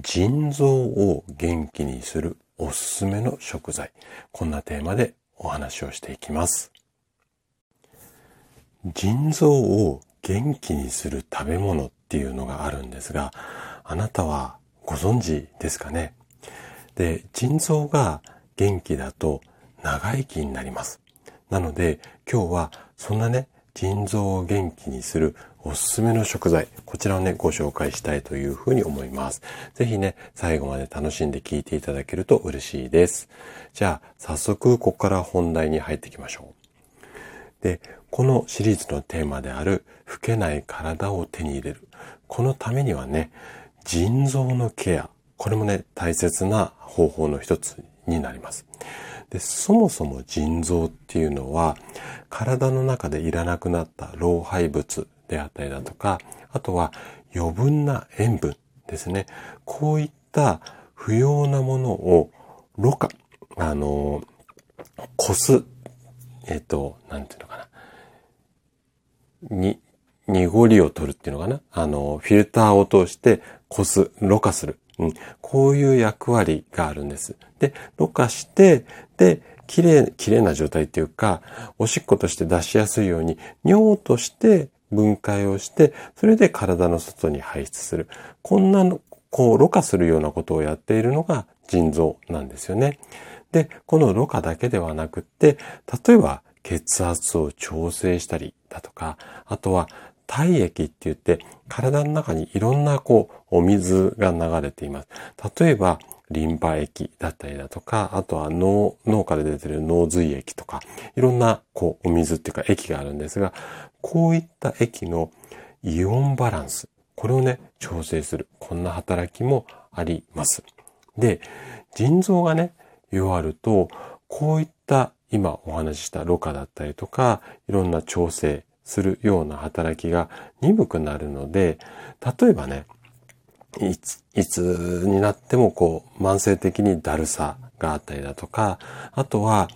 腎臓を元気にするおすすめの食材。こんなテーマでお話をしていきます。腎臓を元気にする食べ物っていうのがあるんですが、あなたはご存知ですかね？で、腎臓が元気だと長生きになります。なので今日はそんなね、腎臓を元気にするおすすめの食材、こちらをね、ご紹介したいというふうに思います。ぜひね、最後まで楽しんで聞いていただけると嬉しいです。じゃあ、早速、ここから本題に入っていきましょう。で、このシリーズのテーマである、老けない体を手に入れる。このためにはね、腎臓のケア。これもね、大切な方法の一つになります。で、そもそも腎臓っていうのは、体の中でいらなくなった老廃物であったりだとか、あとは余分な塩分ですね。こういった不要なものを、ろ過、あの、こす、えっ、と、なんていうのかな。に、濁りを取るっていうのかな。あの、フィルターを通してこす、ろ過する。うん、こういう役割があるんです。で、ろ過して、で、綺麗、綺麗な状態っていうか、おしっことして出しやすいように、尿として分解をして、それで体の外に排出する。こんなの、こう、ろ過するようなことをやっているのが腎臓なんですよね。で、このろ過だけではなくって、例えば血圧を調整したりだとか、あとは体液って言って体の中にいろんなこうお水が流れています。例えばリンパ液だったりだとか、あとは脳、脳から出てる脳髄液とか、いろんなこうお水っていうか液があるんですが、こういった液のイオンバランス、これをね、調整する。こんな働きもあります。で、腎臓がね、弱ると、こういった今お話ししたろ過だったりとか、いろんな調整するような働きが鈍くなるので、例えばね、いつ、いつになってもこう、慢性的にだるさがあったりだとか、あとは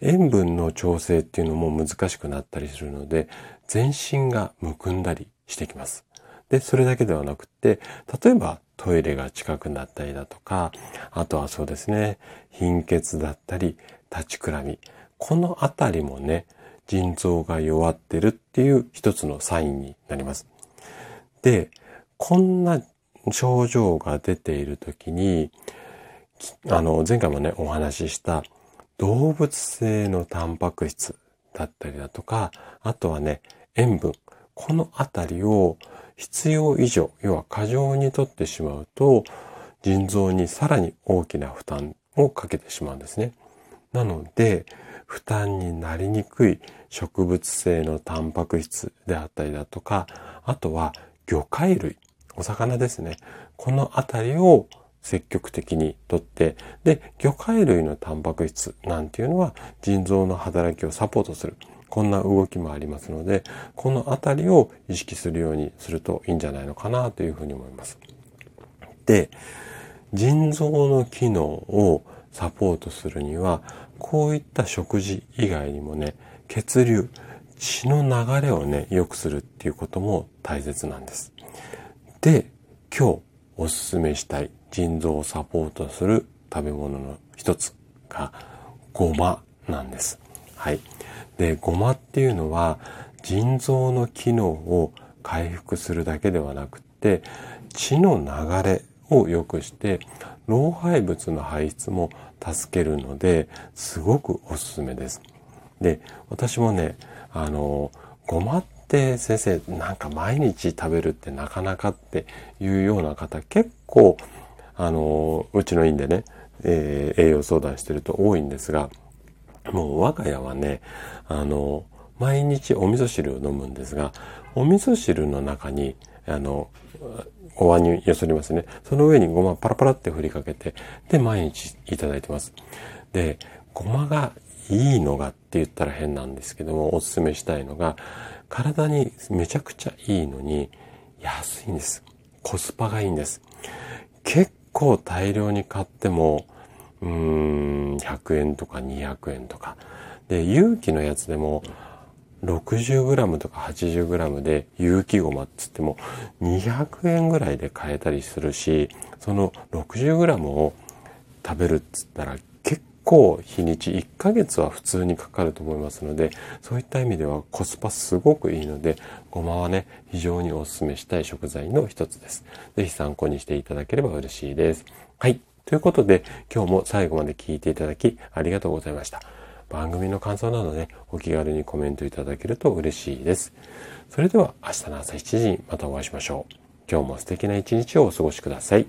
塩分の調整っていうのも難しくなったりするので、全身がむくんだりしてきます。で、それだけではなくって、例えばトイレが近くなったりだとか、あとはそうですね、貧血だったり、立ちくらみ。このあたりもね、腎臓が弱ってるっていう一つのサインになります。で、こんな症状が出ているときに、あの、前回もね、お話しした動物性のタンパク質だったりだとか、あとはね、塩分。このあたりを必要以上、要は過剰にとってしまうと、腎臓にさらに大きな負担をかけてしまうんですね。なので、負担になりにくい植物性のタンパク質であったりだとか、あとは魚介類、お魚ですね。このあたりを積極的にとって、で、魚介類のタンパク質なんていうのは腎臓の働きをサポートする。こんな動きもありますので、このあたりを意識するようにするといいんじゃないのかなというふうに思います。で、腎臓の機能をサポートするには、こういった食事以外にもね、血流、血の流れをね、良くするっていうことも大切なんです。で、今日おすすめしたい腎臓をサポートする食べ物の一つがごまなんです。はい。で、ごまっていうのは腎臓の機能を回復するだけではなくて血の流れを良くして老廃物の排出も助けるのですごくおすすめです。で、私もね、あの、ごまって先生なんか毎日食べるってなかなかっていうような方結構あの、うちの院でね、えー、栄養相談してると多いんですが、もう我が家はね、あの、毎日お味噌汁を飲むんですが、お味噌汁の中にあの、お椀によそりますね。その上にごまパラパラって振りかけて、で、毎日いただいてます。で、ごまがいいのがって言ったら変なんですけども、おすすめしたいのが、体にめちゃくちゃいいのに、安いんです。コスパがいいんです。結構大量に買っても、うーん、100円とか200円とか。で、有機のやつでも、60g とか 80g で有機ごまっつっても200円ぐらいで買えたりするし、その 60g を食べるっつったら構日にち1ヶ月は普通にかかると思いますので、そういった意味ではコスパすごくいいので、ごまはね、非常にお勧めしたい食材の一つです。ぜひ参考にしていただければ嬉しいです。はい。ということで、今日も最後まで聞いていただきありがとうございました。番組の感想などね、お気軽にコメントいただけると嬉しいです。それでは明日の朝7時にまたお会いしましょう。今日も素敵な一日をお過ごしください。